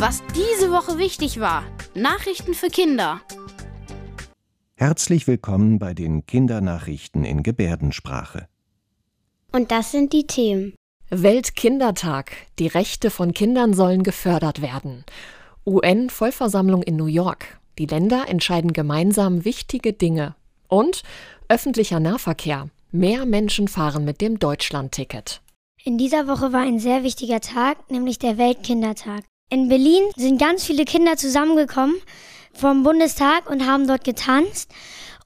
Was diese Woche wichtig war. Nachrichten für Kinder. Herzlich willkommen bei den Kindernachrichten in Gebärdensprache. Und das sind die Themen. Weltkindertag. Die Rechte von Kindern sollen gefördert werden. UN-Vollversammlung in New York. Die Länder entscheiden gemeinsam wichtige Dinge. Und öffentlicher Nahverkehr. Mehr Menschen fahren mit dem Deutschland-Ticket. In dieser Woche war ein sehr wichtiger Tag, nämlich der Weltkindertag. In Berlin sind ganz viele Kinder zusammengekommen vom Bundestag und haben dort getanzt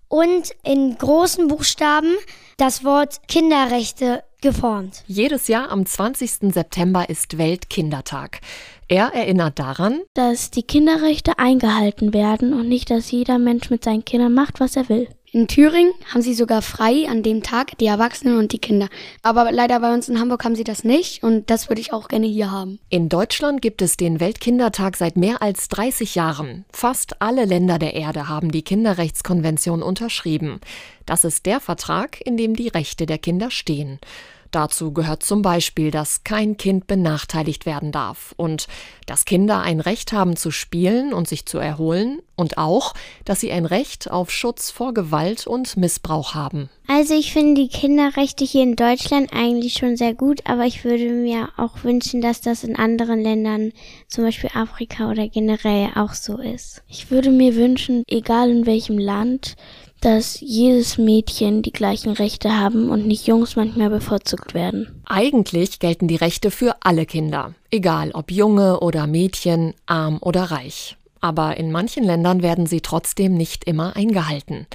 und in großen Buchstaben das Wort Kinderrechte geformt. Jedes Jahr am 20. September ist Weltkindertag. Er erinnert daran, dass die Kinderrechte eingehalten werden und nicht, dass jeder Mensch mit seinen Kindern macht, was er will. In Thüringen haben sie sogar frei an dem Tag, die Erwachsenen und die Kinder. Aber leider bei uns in Hamburg haben sie das nicht und das würde ich auch gerne hier haben. In Deutschland gibt es den Weltkindertag seit mehr als 30 Jahren. Fast alle Länder der Erde haben die Kinderrechtskonvention unterschrieben. Das ist der Vertrag, in dem die Rechte der Kinder stehen. Dazu gehört zum Beispiel, dass kein Kind benachteiligt werden darf und dass Kinder ein Recht haben zu spielen und sich zu erholen und auch, dass sie ein Recht auf Schutz vor Gewalt und Missbrauch haben. Also ich finde die Kinderrechte hier in Deutschland eigentlich schon sehr gut, aber ich würde mir auch wünschen, dass das in anderen Ländern, zum Beispiel Afrika oder generell auch so ist. Ich würde mir wünschen, egal in welchem Land, dass jedes Mädchen die gleichen Rechte haben und nicht Jungs manchmal bevorzugt werden. Eigentlich gelten die Rechte für alle Kinder, egal ob Junge oder Mädchen, arm oder reich. Aber in manchen Ländern werden sie trotzdem nicht immer eingehalten.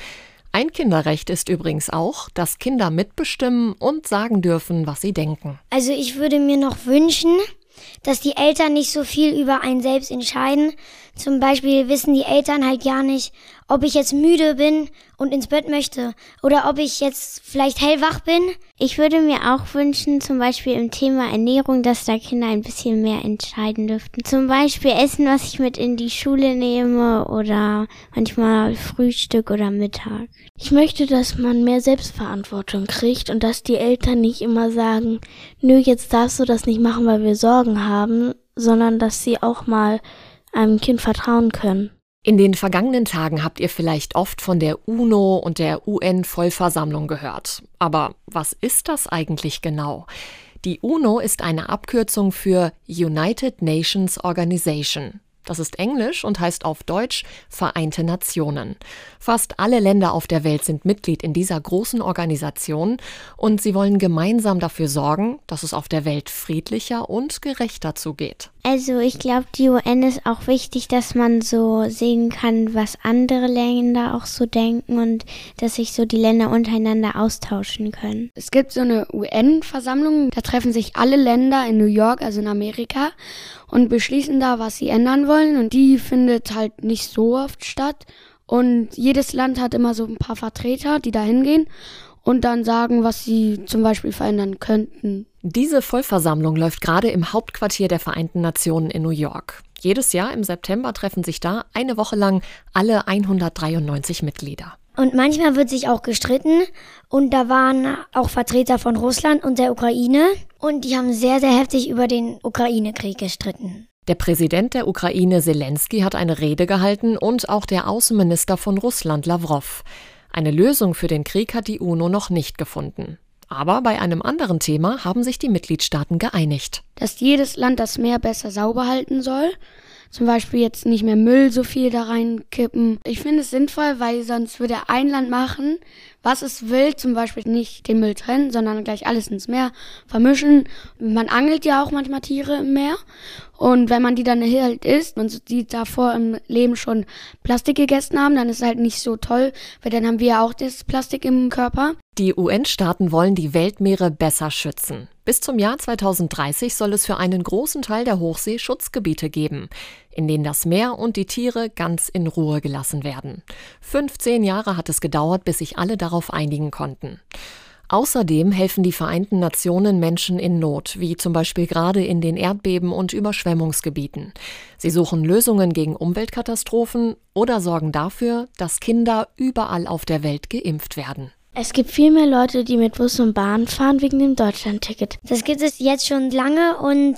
Ein Kinderrecht ist übrigens auch, dass Kinder mitbestimmen und sagen dürfen, was sie denken. Also ich würde mir noch wünschen, dass die Eltern nicht so viel über einen selbst entscheiden. Zum Beispiel wissen die Eltern halt gar nicht, ob ich jetzt müde bin und ins Bett möchte oder ob ich jetzt vielleicht hellwach bin. Ich würde mir auch wünschen, zum Beispiel im Thema Ernährung, dass da Kinder ein bisschen mehr entscheiden dürften. Zum Beispiel Essen, was ich mit in die Schule nehme oder manchmal Frühstück oder Mittag. Ich möchte, dass man mehr Selbstverantwortung kriegt und dass die Eltern nicht immer sagen, nö, jetzt darfst du das nicht machen, weil wir Sorgen haben, sondern dass sie auch mal einem Kind vertrauen können. In den vergangenen Tagen habt ihr vielleicht oft von der UNO und der UN-Vollversammlung gehört. Aber was ist das eigentlich genau? Die UNO ist eine Abkürzung für United Nations Organization. Das ist Englisch und heißt auf Deutsch Vereinte Nationen. Fast alle Länder auf der Welt sind Mitglied in dieser großen Organisation und sie wollen gemeinsam dafür sorgen, dass es auf der Welt friedlicher und gerechter zugeht. Also ich glaube, die UN ist auch wichtig, dass man so sehen kann, was andere Länder auch so denken und dass sich so die Länder untereinander austauschen können. Es gibt so eine UN-Versammlung, da treffen sich alle Länder in New York, also in Amerika, und beschließen da, was sie ändern wollen. Und die findet halt nicht so oft statt. Und jedes Land hat immer so ein paar Vertreter, die da hingehen und dann sagen, was sie zum Beispiel verändern könnten. Diese Vollversammlung läuft gerade im Hauptquartier der Vereinten Nationen in New York. Jedes Jahr im September treffen sich da eine Woche lang alle 193 Mitglieder. Und manchmal wird sich auch gestritten. Und da waren auch Vertreter von Russland und der Ukraine. Und die haben sehr, sehr heftig über den Ukraine-Krieg gestritten. Der Präsident der Ukraine Zelensky hat eine Rede gehalten und auch der Außenminister von Russland Lavrov. Eine Lösung für den Krieg hat die UNO noch nicht gefunden. Aber bei einem anderen Thema haben sich die Mitgliedstaaten geeinigt. Dass jedes Land das Meer besser sauber halten soll zum Beispiel jetzt nicht mehr Müll so viel da reinkippen. Ich finde es sinnvoll, weil sonst würde ein Land machen, was es will, zum Beispiel nicht den Müll trennen, sondern gleich alles ins Meer vermischen. Man angelt ja auch manchmal Tiere im Meer. Und wenn man die dann halt isst und die davor im Leben schon Plastik gegessen haben, dann ist es halt nicht so toll, weil dann haben wir ja auch das Plastik im Körper. Die UN-Staaten wollen die Weltmeere besser schützen. Bis zum Jahr 2030 soll es für einen großen Teil der Hochsee Schutzgebiete geben, in denen das Meer und die Tiere ganz in Ruhe gelassen werden. 15 Jahre hat es gedauert, bis sich alle darauf einigen konnten. Außerdem helfen die Vereinten Nationen Menschen in Not, wie zum Beispiel gerade in den Erdbeben- und Überschwemmungsgebieten. Sie suchen Lösungen gegen Umweltkatastrophen oder sorgen dafür, dass Kinder überall auf der Welt geimpft werden. Es gibt viel mehr Leute, die mit Bus und Bahn fahren wegen dem Deutschlandticket. Das gibt es jetzt schon lange und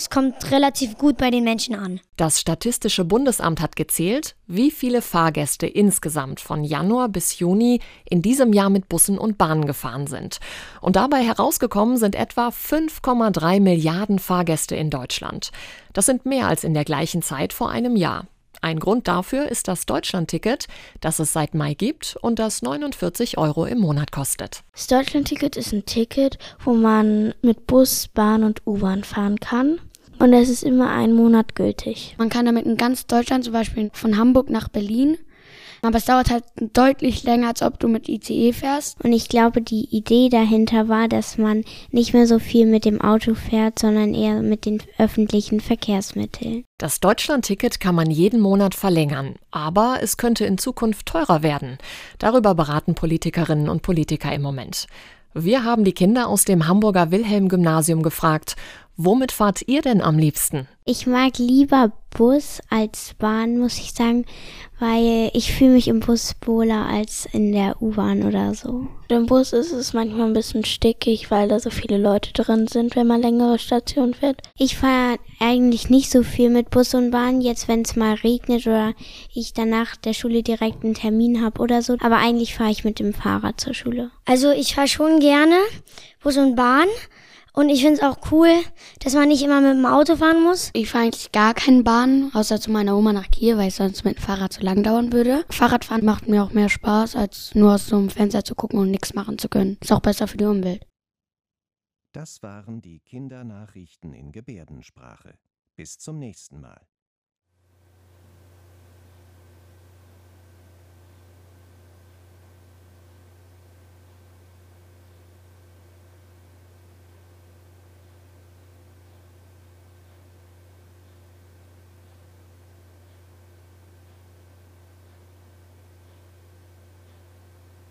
Es kommt relativ gut bei den Menschen an. Das Statistische Bundesamt hat gezählt, wie viele Fahrgäste insgesamt von Januar bis Juni in diesem Jahr mit Bussen und Bahnen gefahren sind. Und dabei herausgekommen sind etwa 5,3 Milliarden Fahrgäste in Deutschland. Das sind mehr als in der gleichen Zeit vor einem Jahr. Ein Grund dafür ist das Deutschlandticket, das es seit Mai gibt und das 49 Euro im Monat kostet. Das Deutschlandticket ist ein Ticket, wo man mit Bus, Bahn und U-Bahn fahren kann. Und es ist immer einen Monat gültig. Man kann damit in ganz Deutschland, zum Beispiel von Hamburg nach Berlin, aber es dauert halt deutlich länger, als ob du mit ICE fährst. Und ich glaube, die Idee dahinter war, dass man nicht mehr so viel mit dem Auto fährt, sondern eher mit den öffentlichen Verkehrsmitteln. Das Deutschlandticket kann man jeden Monat verlängern, aber es könnte in Zukunft teurer werden. Darüber beraten Politikerinnen und Politiker im Moment. Wir haben die Kinder aus dem Hamburger Wilhelm Gymnasium gefragt, womit fahrt ihr denn am liebsten? Ich mag lieber Bus als Bahn, muss ich sagen, weil ich fühle mich im Bus wohler als in der U-Bahn oder so. Im Bus ist es manchmal ein bisschen stickig, weil da so viele Leute drin sind, wenn man längere Stationen fährt. Ich fahre eigentlich nicht so viel mit Bus und Bahn, jetzt wenn es mal regnet oder ich danach der Schule direkt einen Termin habe oder so. Aber eigentlich fahre ich mit dem Fahrrad zur Schule. Also ich fahre schon gerne Bus und Bahn. Und ich finde es auch cool, dass man nicht immer mit dem Auto fahren muss. Ich fahre eigentlich gar keine Bahn, außer zu meiner Oma nach Kiel, weil es sonst mit dem Fahrrad zu lang dauern würde. Fahrradfahren macht mir auch mehr Spaß, als nur aus so einem Fenster zu gucken und nichts machen zu können. Ist auch besser für die Umwelt. Das waren die Kindernachrichten in Gebärdensprache. Bis zum nächsten Mal.